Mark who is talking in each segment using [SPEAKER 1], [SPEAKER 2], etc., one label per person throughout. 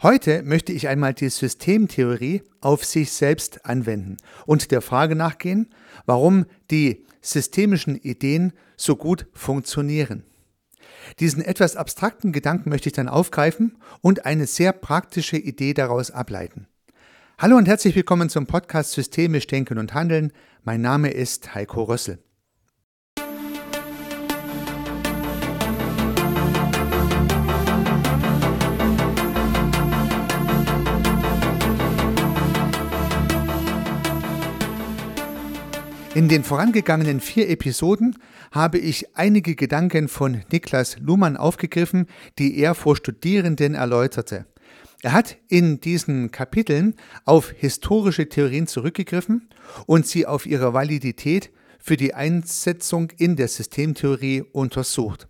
[SPEAKER 1] Heute möchte ich einmal die Systemtheorie auf sich selbst anwenden und der Frage nachgehen, warum die systemischen Ideen so gut funktionieren. Diesen etwas abstrakten Gedanken möchte ich dann aufgreifen und eine sehr praktische Idee daraus ableiten. Hallo und herzlich willkommen zum Podcast Systemisch Denken und Handeln. Mein Name ist Heiko Rössel. In den vorangegangenen vier Episoden habe ich einige Gedanken von Niklas Luhmann aufgegriffen, die er vor Studierenden erläuterte. Er hat in diesen Kapiteln auf historische Theorien zurückgegriffen und sie auf ihre Validität für die Einsetzung in der Systemtheorie untersucht.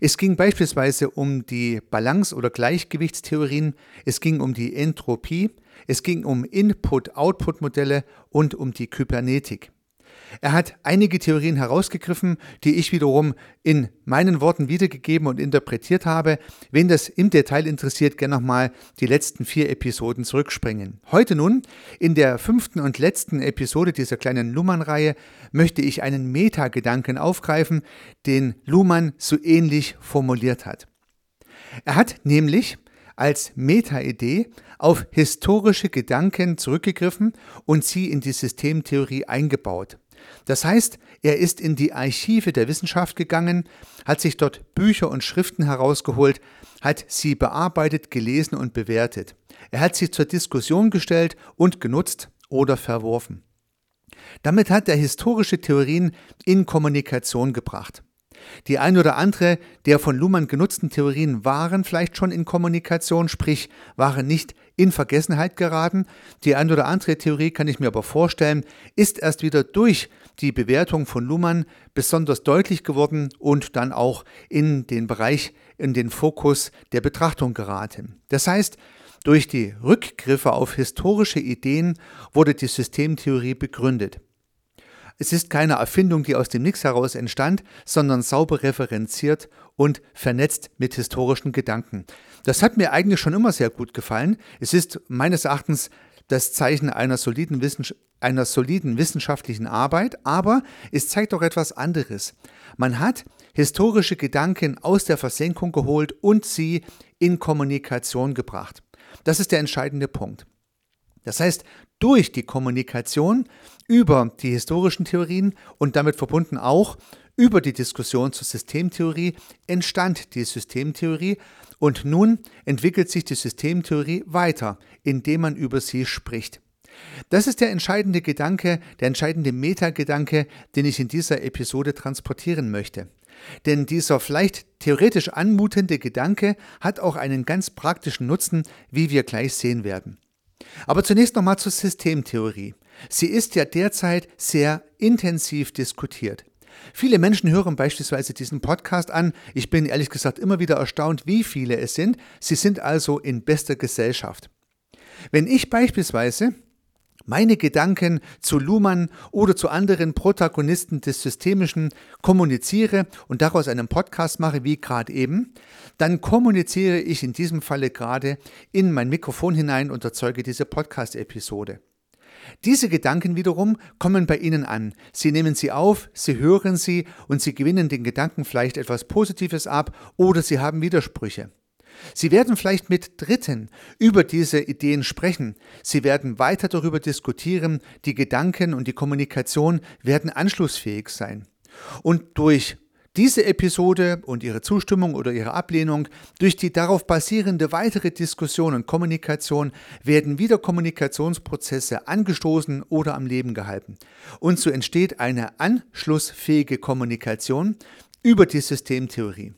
[SPEAKER 1] Es ging beispielsweise um die Balance- oder Gleichgewichtstheorien, es ging um die Entropie, es ging um Input-Output-Modelle und um die Kybernetik. Er hat einige Theorien herausgegriffen, die ich wiederum in meinen Worten wiedergegeben und interpretiert habe. Wen das im Detail interessiert, gerne nochmal die letzten vier Episoden zurückspringen. Heute nun, in der fünften und letzten Episode dieser kleinen Luhmann-Reihe, möchte ich einen Metagedanken aufgreifen, den Luhmann so ähnlich formuliert hat. Er hat nämlich als Meta-Idee auf historische Gedanken zurückgegriffen und sie in die Systemtheorie eingebaut. Das heißt, er ist in die Archive der Wissenschaft gegangen, hat sich dort Bücher und Schriften herausgeholt, hat sie bearbeitet, gelesen und bewertet. Er hat sie zur Diskussion gestellt und genutzt oder verworfen. Damit hat er historische Theorien in Kommunikation gebracht. Die ein oder andere der von Luhmann genutzten Theorien waren vielleicht schon in Kommunikation, sprich waren nicht in Vergessenheit geraten. Die ein oder andere Theorie kann ich mir aber vorstellen, ist erst wieder durch die Bewertung von Luhmann besonders deutlich geworden und dann auch in den Bereich, in den Fokus der Betrachtung geraten. Das heißt, durch die Rückgriffe auf historische Ideen wurde die Systemtheorie begründet. Es ist keine Erfindung, die aus dem Nix heraus entstand, sondern sauber referenziert und vernetzt mit historischen Gedanken. Das hat mir eigentlich schon immer sehr gut gefallen. Es ist meines Erachtens das Zeichen einer soliden, einer soliden wissenschaftlichen Arbeit, aber es zeigt auch etwas anderes. Man hat historische Gedanken aus der Versenkung geholt und sie in Kommunikation gebracht. Das ist der entscheidende Punkt. Das heißt, durch die Kommunikation über die historischen Theorien und damit verbunden auch über die Diskussion zur Systemtheorie entstand die Systemtheorie und nun entwickelt sich die Systemtheorie weiter, indem man über sie spricht. Das ist der entscheidende Gedanke, der entscheidende Metagedanke, den ich in dieser Episode transportieren möchte. Denn dieser vielleicht theoretisch anmutende Gedanke hat auch einen ganz praktischen Nutzen, wie wir gleich sehen werden. Aber zunächst nochmal zur Systemtheorie. Sie ist ja derzeit sehr intensiv diskutiert. Viele Menschen hören beispielsweise diesen Podcast an. Ich bin ehrlich gesagt immer wieder erstaunt, wie viele es sind. Sie sind also in bester Gesellschaft. Wenn ich beispielsweise meine Gedanken zu Luhmann oder zu anderen Protagonisten des Systemischen kommuniziere und daraus einen Podcast mache, wie gerade eben, dann kommuniziere ich in diesem Falle gerade in mein Mikrofon hinein und erzeuge diese Podcast-Episode. Diese Gedanken wiederum kommen bei Ihnen an. Sie nehmen sie auf, Sie hören sie und Sie gewinnen den Gedanken vielleicht etwas Positives ab oder Sie haben Widersprüche. Sie werden vielleicht mit Dritten über diese Ideen sprechen. Sie werden weiter darüber diskutieren. Die Gedanken und die Kommunikation werden anschlussfähig sein. Und durch diese Episode und ihre Zustimmung oder ihre Ablehnung, durch die darauf basierende weitere Diskussion und Kommunikation werden wieder Kommunikationsprozesse angestoßen oder am Leben gehalten. Und so entsteht eine anschlussfähige Kommunikation über die Systemtheorie.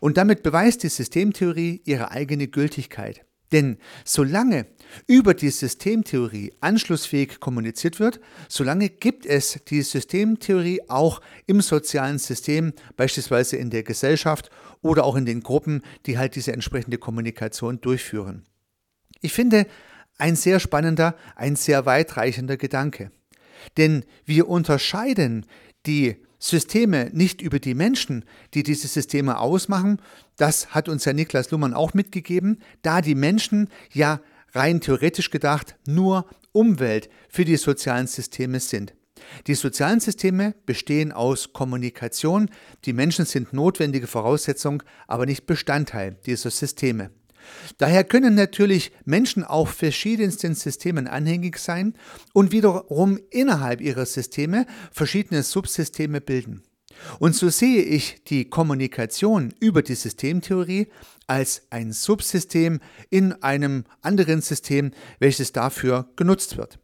[SPEAKER 1] Und damit beweist die Systemtheorie ihre eigene Gültigkeit. Denn solange über die Systemtheorie anschlussfähig kommuniziert wird, solange gibt es die Systemtheorie auch im sozialen System, beispielsweise in der Gesellschaft oder auch in den Gruppen, die halt diese entsprechende Kommunikation durchführen. Ich finde ein sehr spannender, ein sehr weitreichender Gedanke. Denn wir unterscheiden die Systeme nicht über die Menschen, die diese Systeme ausmachen, das hat uns ja Niklas Luhmann auch mitgegeben, da die Menschen ja rein theoretisch gedacht nur Umwelt für die sozialen Systeme sind. Die sozialen Systeme bestehen aus Kommunikation, die Menschen sind notwendige Voraussetzung, aber nicht Bestandteil dieser Systeme. Daher können natürlich Menschen auch verschiedensten Systemen anhängig sein und wiederum innerhalb ihrer Systeme verschiedene Subsysteme bilden. Und so sehe ich die Kommunikation über die Systemtheorie als ein Subsystem in einem anderen System, welches dafür genutzt wird.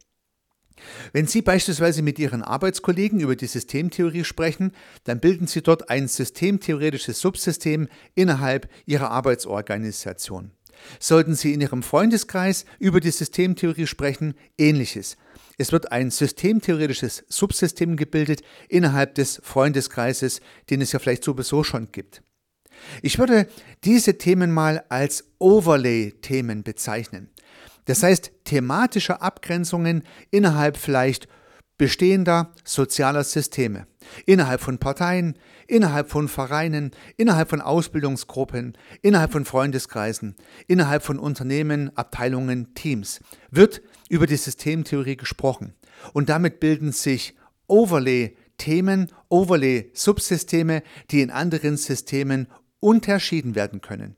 [SPEAKER 1] Wenn Sie beispielsweise mit Ihren Arbeitskollegen über die Systemtheorie sprechen, dann bilden Sie dort ein systemtheoretisches Subsystem innerhalb Ihrer Arbeitsorganisation. Sollten Sie in Ihrem Freundeskreis über die Systemtheorie sprechen, ähnliches. Es wird ein systemtheoretisches Subsystem gebildet innerhalb des Freundeskreises, den es ja vielleicht sowieso schon gibt. Ich würde diese Themen mal als Overlay-Themen bezeichnen. Das heißt, thematische Abgrenzungen innerhalb vielleicht bestehender sozialer Systeme, innerhalb von Parteien, innerhalb von Vereinen, innerhalb von Ausbildungsgruppen, innerhalb von Freundeskreisen, innerhalb von Unternehmen, Abteilungen, Teams, wird über die Systemtheorie gesprochen. Und damit bilden sich Overlay-Themen, Overlay-Subsysteme, die in anderen Systemen unterschieden werden können.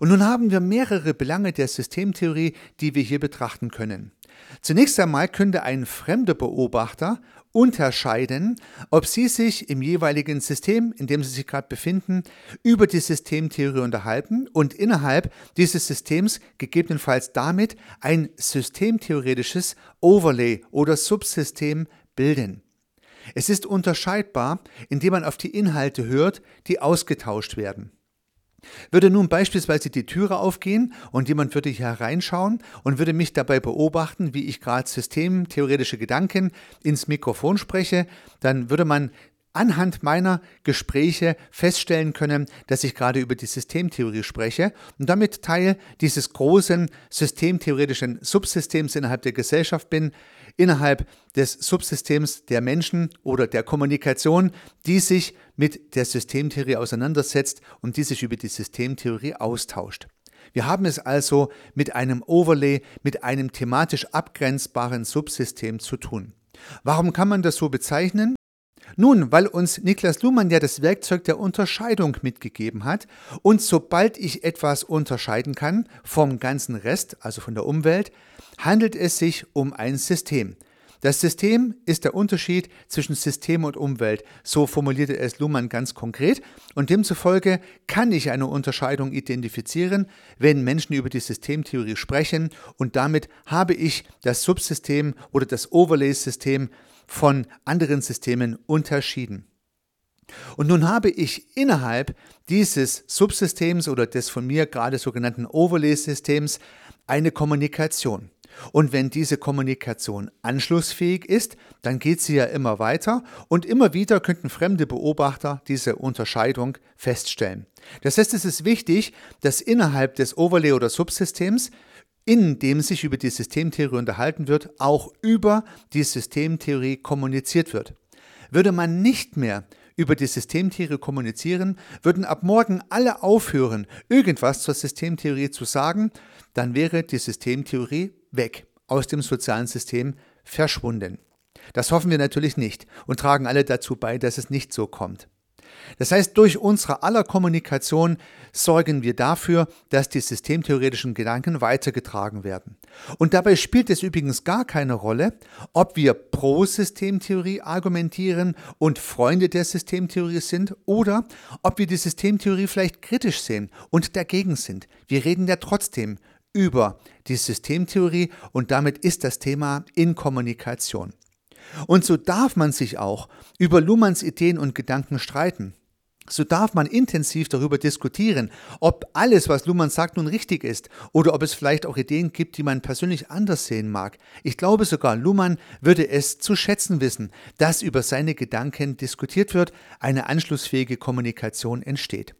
[SPEAKER 1] Und nun haben wir mehrere Belange der Systemtheorie, die wir hier betrachten können. Zunächst einmal könnte ein fremder Beobachter unterscheiden, ob Sie sich im jeweiligen System, in dem Sie sich gerade befinden, über die Systemtheorie unterhalten und innerhalb dieses Systems gegebenenfalls damit ein systemtheoretisches Overlay oder Subsystem bilden. Es ist unterscheidbar, indem man auf die Inhalte hört, die ausgetauscht werden. Würde nun beispielsweise die Türe aufgehen und jemand würde hier hereinschauen und würde mich dabei beobachten, wie ich gerade systemtheoretische Gedanken ins Mikrofon spreche, dann würde man anhand meiner Gespräche feststellen können, dass ich gerade über die Systemtheorie spreche und damit Teil dieses großen systemtheoretischen Subsystems innerhalb der Gesellschaft bin, innerhalb des Subsystems der Menschen oder der Kommunikation, die sich mit der Systemtheorie auseinandersetzt und die sich über die Systemtheorie austauscht. Wir haben es also mit einem Overlay, mit einem thematisch abgrenzbaren Subsystem zu tun. Warum kann man das so bezeichnen? Nun, weil uns Niklas Luhmann ja das Werkzeug der Unterscheidung mitgegeben hat und sobald ich etwas unterscheiden kann vom ganzen Rest, also von der Umwelt, handelt es sich um ein System. Das System ist der Unterschied zwischen System und Umwelt, so formulierte es Luhmann ganz konkret, und demzufolge kann ich eine Unterscheidung identifizieren, wenn Menschen über die Systemtheorie sprechen, und damit habe ich das Subsystem oder das Overlay-System von anderen Systemen unterschieden. Und nun habe ich innerhalb dieses Subsystems oder des von mir gerade sogenannten Overlay-Systems eine Kommunikation. Und wenn diese Kommunikation anschlussfähig ist, dann geht sie ja immer weiter und immer wieder könnten fremde Beobachter diese Unterscheidung feststellen. Das heißt, es ist wichtig, dass innerhalb des Overlay- oder Subsystems in dem sich über die Systemtheorie unterhalten wird, auch über die Systemtheorie kommuniziert wird. Würde man nicht mehr über die Systemtheorie kommunizieren, würden ab morgen alle aufhören, irgendwas zur Systemtheorie zu sagen, dann wäre die Systemtheorie weg, aus dem sozialen System verschwunden. Das hoffen wir natürlich nicht und tragen alle dazu bei, dass es nicht so kommt. Das heißt, durch unsere aller Kommunikation sorgen wir dafür, dass die systemtheoretischen Gedanken weitergetragen werden. Und dabei spielt es übrigens gar keine Rolle, ob wir pro Systemtheorie argumentieren und Freunde der Systemtheorie sind oder ob wir die Systemtheorie vielleicht kritisch sehen und dagegen sind. Wir reden ja trotzdem über die Systemtheorie und damit ist das Thema in Kommunikation. Und so darf man sich auch über Luhmanns Ideen und Gedanken streiten. So darf man intensiv darüber diskutieren, ob alles, was Luhmann sagt, nun richtig ist oder ob es vielleicht auch Ideen gibt, die man persönlich anders sehen mag. Ich glaube sogar, Luhmann würde es zu schätzen wissen, dass über seine Gedanken diskutiert wird, eine anschlussfähige Kommunikation entsteht.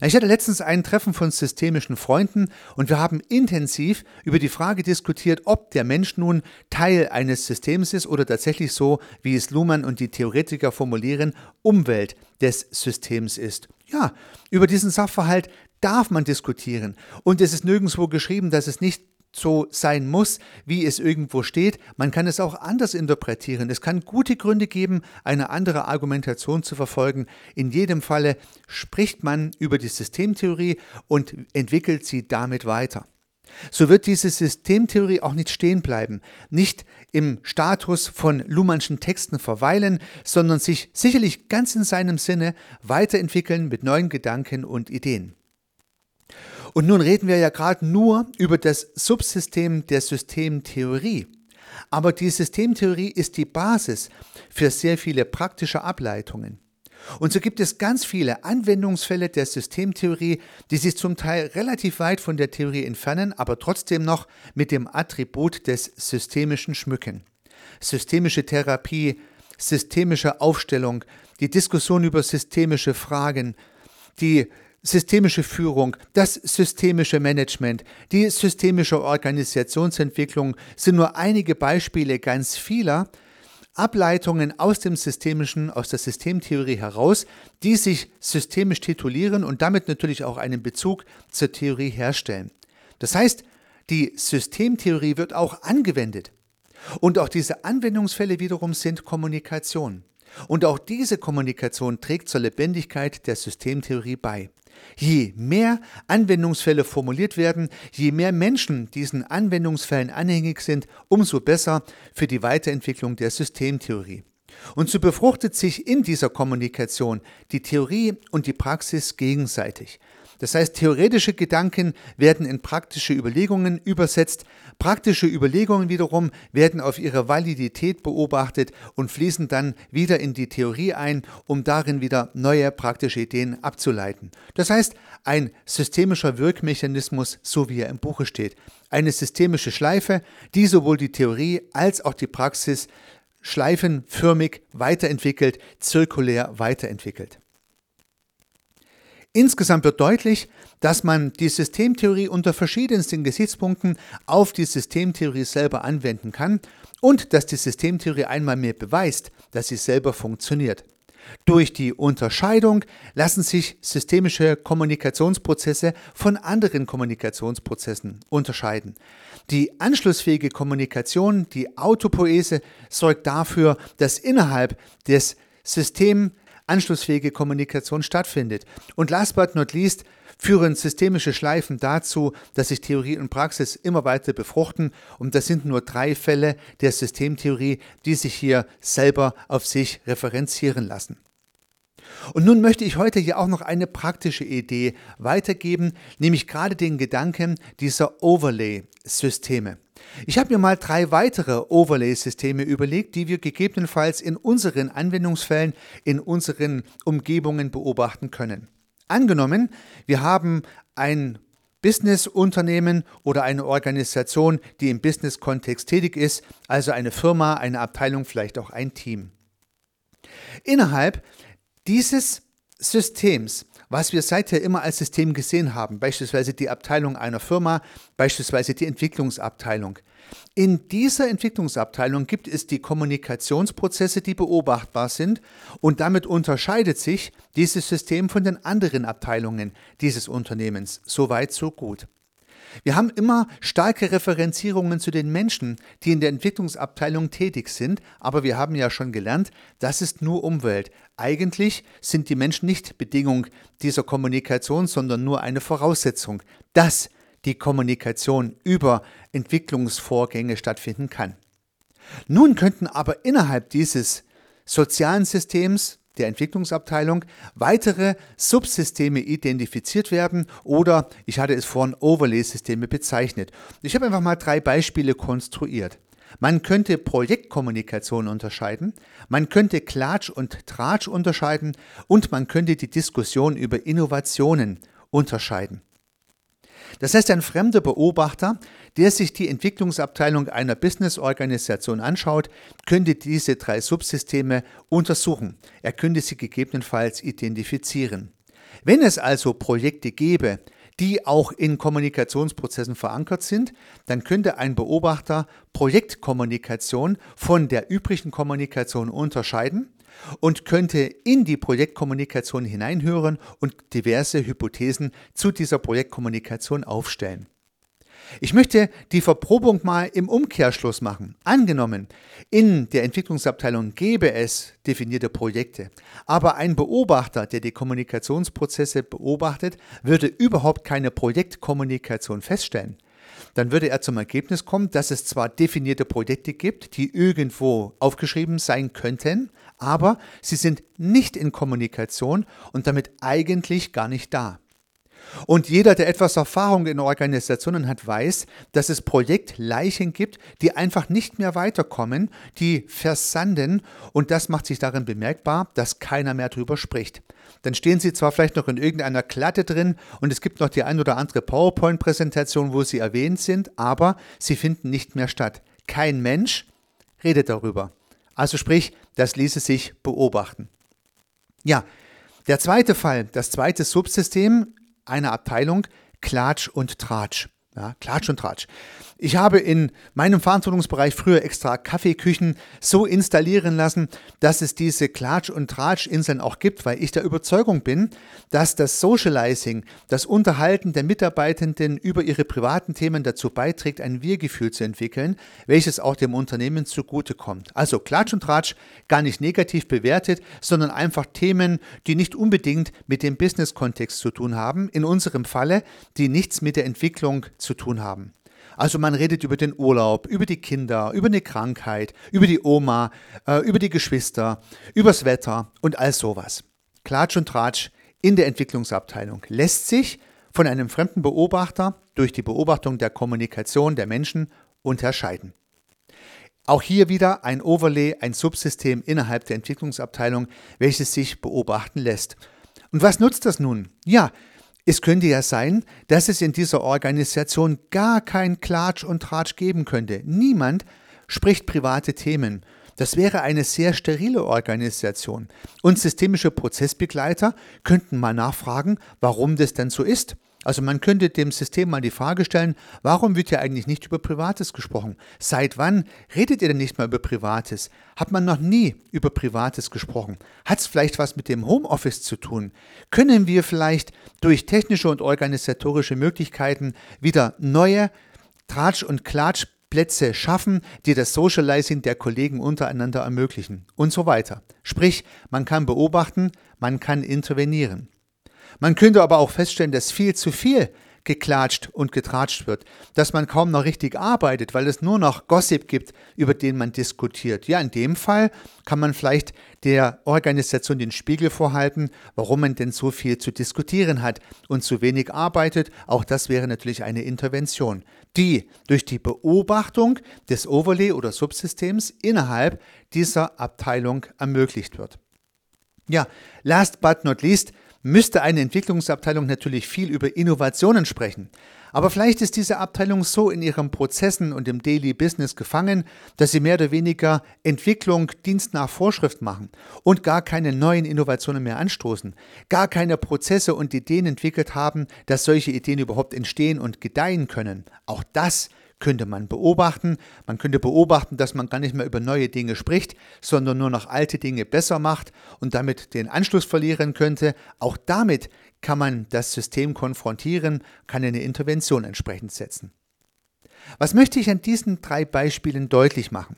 [SPEAKER 1] Ich hatte letztens ein Treffen von systemischen Freunden und wir haben intensiv über die Frage diskutiert, ob der Mensch nun Teil eines Systems ist oder tatsächlich so, wie es Luhmann und die Theoretiker formulieren, Umwelt des Systems ist. Ja, über diesen Sachverhalt darf man diskutieren und es ist nirgendwo geschrieben, dass es nicht so sein muss, wie es irgendwo steht. Man kann es auch anders interpretieren. Es kann gute Gründe geben, eine andere Argumentation zu verfolgen. In jedem Falle spricht man über die Systemtheorie und entwickelt sie damit weiter. So wird diese Systemtheorie auch nicht stehen bleiben, nicht im Status von Luhmannschen Texten verweilen, sondern sich sicherlich ganz in seinem Sinne weiterentwickeln mit neuen Gedanken und Ideen. Und nun reden wir ja gerade nur über das Subsystem der Systemtheorie. Aber die Systemtheorie ist die Basis für sehr viele praktische Ableitungen. Und so gibt es ganz viele Anwendungsfälle der Systemtheorie, die sich zum Teil relativ weit von der Theorie entfernen, aber trotzdem noch mit dem Attribut des Systemischen schmücken. Systemische Therapie, systemische Aufstellung, die Diskussion über systemische Fragen, die systemische Führung, das systemische Management, die systemische Organisationsentwicklung sind nur einige Beispiele ganz vieler Ableitungen aus dem Systemischen, aus der Systemtheorie heraus, die sich systemisch titulieren und damit natürlich auch einen Bezug zur Theorie herstellen. Das heißt, die Systemtheorie wird auch angewendet. Und auch diese Anwendungsfälle wiederum sind Kommunikation. Und auch diese Kommunikation trägt zur Lebendigkeit der Systemtheorie bei. Je mehr Anwendungsfälle formuliert werden, je mehr Menschen diesen Anwendungsfällen anhängig sind, umso besser für die Weiterentwicklung der Systemtheorie. Und so befruchtet sich in dieser Kommunikation die Theorie und die Praxis gegenseitig. Das heißt, theoretische Gedanken werden in praktische Überlegungen übersetzt, praktische Überlegungen wiederum werden auf ihre Validität beobachtet und fließen dann wieder in die Theorie ein, um darin wieder neue praktische Ideen abzuleiten. Das heißt, ein systemischer Wirkmechanismus, so wie er im Buche steht. Eine systemische Schleife, die sowohl die Theorie als auch die Praxis schleifenförmig weiterentwickelt, zirkulär weiterentwickelt. Insgesamt wird deutlich, dass man die Systemtheorie unter verschiedensten Gesichtspunkten auf die Systemtheorie selber anwenden kann und dass die Systemtheorie einmal mehr beweist, dass sie selber funktioniert. Durch die Unterscheidung lassen sich systemische Kommunikationsprozesse von anderen Kommunikationsprozessen unterscheiden. Die anschlussfähige Kommunikation, die Autopoese, sorgt dafür, dass innerhalb des Systems anschlussfähige Kommunikation stattfindet. Und last but not least führen systemische Schleifen dazu, dass sich Theorie und Praxis immer weiter befruchten. Und das sind nur drei Fälle der Systemtheorie, die sich hier selber auf sich referenzieren lassen. Und nun möchte ich heute hier auch noch eine praktische Idee weitergeben, nämlich gerade den Gedanken dieser Overlay-Systeme. Ich habe mir mal drei weitere Overlay-Systeme überlegt, die wir gegebenenfalls in unseren Anwendungsfällen, in unseren Umgebungen beobachten können. Angenommen, wir haben ein Businessunternehmen oder eine Organisation, die im Business-Kontext tätig ist, also eine Firma, eine Abteilung, vielleicht auch ein Team. Innerhalb dieses Systems was wir seither immer als System gesehen haben, beispielsweise die Abteilung einer Firma, beispielsweise die Entwicklungsabteilung. In dieser Entwicklungsabteilung gibt es die Kommunikationsprozesse, die beobachtbar sind und damit unterscheidet sich dieses System von den anderen Abteilungen dieses Unternehmens. Soweit, so gut. Wir haben immer starke Referenzierungen zu den Menschen, die in der Entwicklungsabteilung tätig sind, aber wir haben ja schon gelernt, das ist nur Umwelt. Eigentlich sind die Menschen nicht Bedingung dieser Kommunikation, sondern nur eine Voraussetzung, dass die Kommunikation über Entwicklungsvorgänge stattfinden kann. Nun könnten aber innerhalb dieses sozialen Systems, der Entwicklungsabteilung weitere Subsysteme identifiziert werden oder ich hatte es vorhin Overlay-Systeme bezeichnet. Ich habe einfach mal drei Beispiele konstruiert. Man könnte Projektkommunikation unterscheiden, man könnte Klatsch und Tratsch unterscheiden und man könnte die Diskussion über Innovationen unterscheiden. Das heißt, ein fremder Beobachter, der sich die Entwicklungsabteilung einer Businessorganisation anschaut, könnte diese drei Subsysteme untersuchen. Er könnte sie gegebenenfalls identifizieren. Wenn es also Projekte gäbe, die auch in Kommunikationsprozessen verankert sind, dann könnte ein Beobachter Projektkommunikation von der übrigen Kommunikation unterscheiden und könnte in die Projektkommunikation hineinhören und diverse Hypothesen zu dieser Projektkommunikation aufstellen. Ich möchte die Verprobung mal im Umkehrschluss machen. Angenommen, in der Entwicklungsabteilung gäbe es definierte Projekte, aber ein Beobachter, der die Kommunikationsprozesse beobachtet, würde überhaupt keine Projektkommunikation feststellen. Dann würde er zum Ergebnis kommen, dass es zwar definierte Projekte gibt, die irgendwo aufgeschrieben sein könnten, aber sie sind nicht in Kommunikation und damit eigentlich gar nicht da. Und jeder, der etwas Erfahrung in Organisationen hat, weiß, dass es Projektleichen gibt, die einfach nicht mehr weiterkommen, die versanden und das macht sich darin bemerkbar, dass keiner mehr drüber spricht. Dann stehen sie zwar vielleicht noch in irgendeiner Klatte drin und es gibt noch die ein oder andere PowerPoint-Präsentation, wo sie erwähnt sind, aber sie finden nicht mehr statt. Kein Mensch redet darüber. Also sprich, das ließe sich beobachten. Ja, der zweite Fall, das zweite Subsystem einer Abteilung Klatsch und Tratsch. Ja, Klatsch und Tratsch. Ich habe in meinem Verantwortungsbereich früher extra Kaffeeküchen so installieren lassen, dass es diese Klatsch- und Tratsch-Inseln auch gibt, weil ich der Überzeugung bin, dass das Socializing, das Unterhalten der Mitarbeitenden über ihre privaten Themen dazu beiträgt, ein Wir-Gefühl zu entwickeln, welches auch dem Unternehmen zugutekommt. Also Klatsch und Tratsch gar nicht negativ bewertet, sondern einfach Themen, die nicht unbedingt mit dem Business-Kontext zu tun haben, in unserem Falle, die nichts mit der Entwicklung zu tun haben. Also man redet über den Urlaub, über die Kinder, über eine Krankheit, über die Oma, äh, über die Geschwister, übers Wetter und all sowas. Klatsch und Tratsch in der Entwicklungsabteilung lässt sich von einem fremden Beobachter durch die Beobachtung der Kommunikation der Menschen unterscheiden. Auch hier wieder ein Overlay, ein Subsystem innerhalb der Entwicklungsabteilung, welches sich beobachten lässt. Und was nutzt das nun? Ja, es könnte ja sein, dass es in dieser Organisation gar kein Klatsch und Tratsch geben könnte. Niemand spricht private Themen. Das wäre eine sehr sterile Organisation. Und systemische Prozessbegleiter könnten mal nachfragen, warum das denn so ist. Also man könnte dem System mal die Frage stellen, warum wird ja eigentlich nicht über Privates gesprochen? Seit wann redet ihr denn nicht mehr über Privates? Hat man noch nie über Privates gesprochen? Hat es vielleicht was mit dem Homeoffice zu tun? Können wir vielleicht durch technische und organisatorische Möglichkeiten wieder neue Tratsch- und Klatschplätze schaffen, die das Socializing der Kollegen untereinander ermöglichen und so weiter. Sprich, man kann beobachten, man kann intervenieren. Man könnte aber auch feststellen, dass viel zu viel geklatscht und getratscht wird, dass man kaum noch richtig arbeitet, weil es nur noch Gossip gibt, über den man diskutiert. Ja, in dem Fall kann man vielleicht der Organisation den Spiegel vorhalten, warum man denn so viel zu diskutieren hat und zu wenig arbeitet. Auch das wäre natürlich eine Intervention, die durch die Beobachtung des Overlay oder Subsystems innerhalb dieser Abteilung ermöglicht wird. Ja, last but not least, müsste eine Entwicklungsabteilung natürlich viel über Innovationen sprechen. Aber vielleicht ist diese Abteilung so in ihren Prozessen und im Daily Business gefangen, dass sie mehr oder weniger Entwicklung Dienst nach Vorschrift machen und gar keine neuen Innovationen mehr anstoßen, gar keine Prozesse und Ideen entwickelt haben, dass solche Ideen überhaupt entstehen und gedeihen können. Auch das könnte man beobachten. Man könnte beobachten, dass man gar nicht mehr über neue Dinge spricht, sondern nur noch alte Dinge besser macht und damit den Anschluss verlieren könnte. Auch damit kann man das System konfrontieren, kann eine Intervention entsprechend setzen. Was möchte ich an diesen drei Beispielen deutlich machen?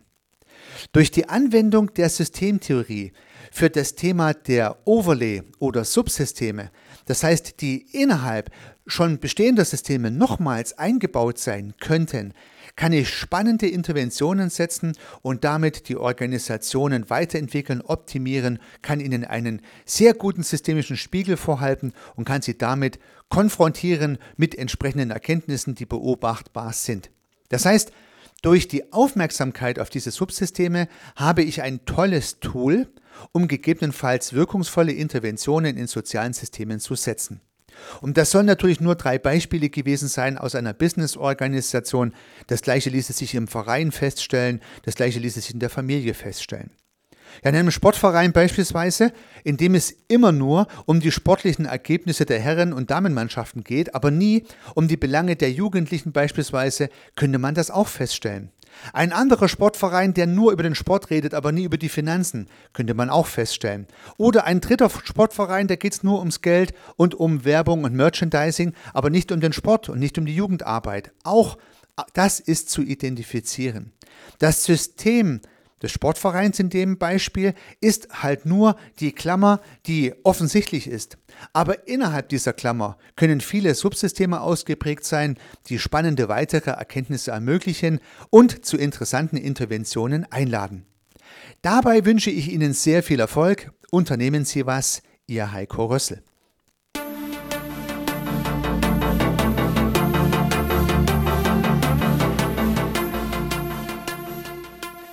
[SPEAKER 1] Durch die Anwendung der Systemtheorie für das Thema der Overlay oder Subsysteme, das heißt, die innerhalb schon bestehender Systeme nochmals eingebaut sein könnten, kann ich spannende Interventionen setzen und damit die Organisationen weiterentwickeln, optimieren, kann ihnen einen sehr guten systemischen Spiegel vorhalten und kann sie damit konfrontieren mit entsprechenden Erkenntnissen, die beobachtbar sind. Das heißt, durch die Aufmerksamkeit auf diese Subsysteme habe ich ein tolles Tool, um gegebenenfalls wirkungsvolle Interventionen in sozialen Systemen zu setzen. Und das sollen natürlich nur drei Beispiele gewesen sein aus einer Business-Organisation. Das gleiche ließe sich im Verein feststellen, das gleiche ließe sich in der Familie feststellen. Ja, in einem Sportverein beispielsweise, in dem es immer nur um die sportlichen Ergebnisse der Herren- und Damenmannschaften geht, aber nie um die Belange der Jugendlichen beispielsweise, könnte man das auch feststellen. Ein anderer Sportverein, der nur über den Sport redet, aber nie über die Finanzen, könnte man auch feststellen. Oder ein dritter Sportverein, da geht es nur ums Geld und um Werbung und Merchandising, aber nicht um den Sport und nicht um die Jugendarbeit. Auch das ist zu identifizieren. Das System des Sportvereins in dem Beispiel ist halt nur die Klammer, die offensichtlich ist. Aber innerhalb dieser Klammer können viele Subsysteme ausgeprägt sein, die spannende weitere Erkenntnisse ermöglichen und zu interessanten Interventionen einladen. Dabei wünsche ich Ihnen sehr viel Erfolg. Unternehmen Sie was, Ihr Heiko Rössel.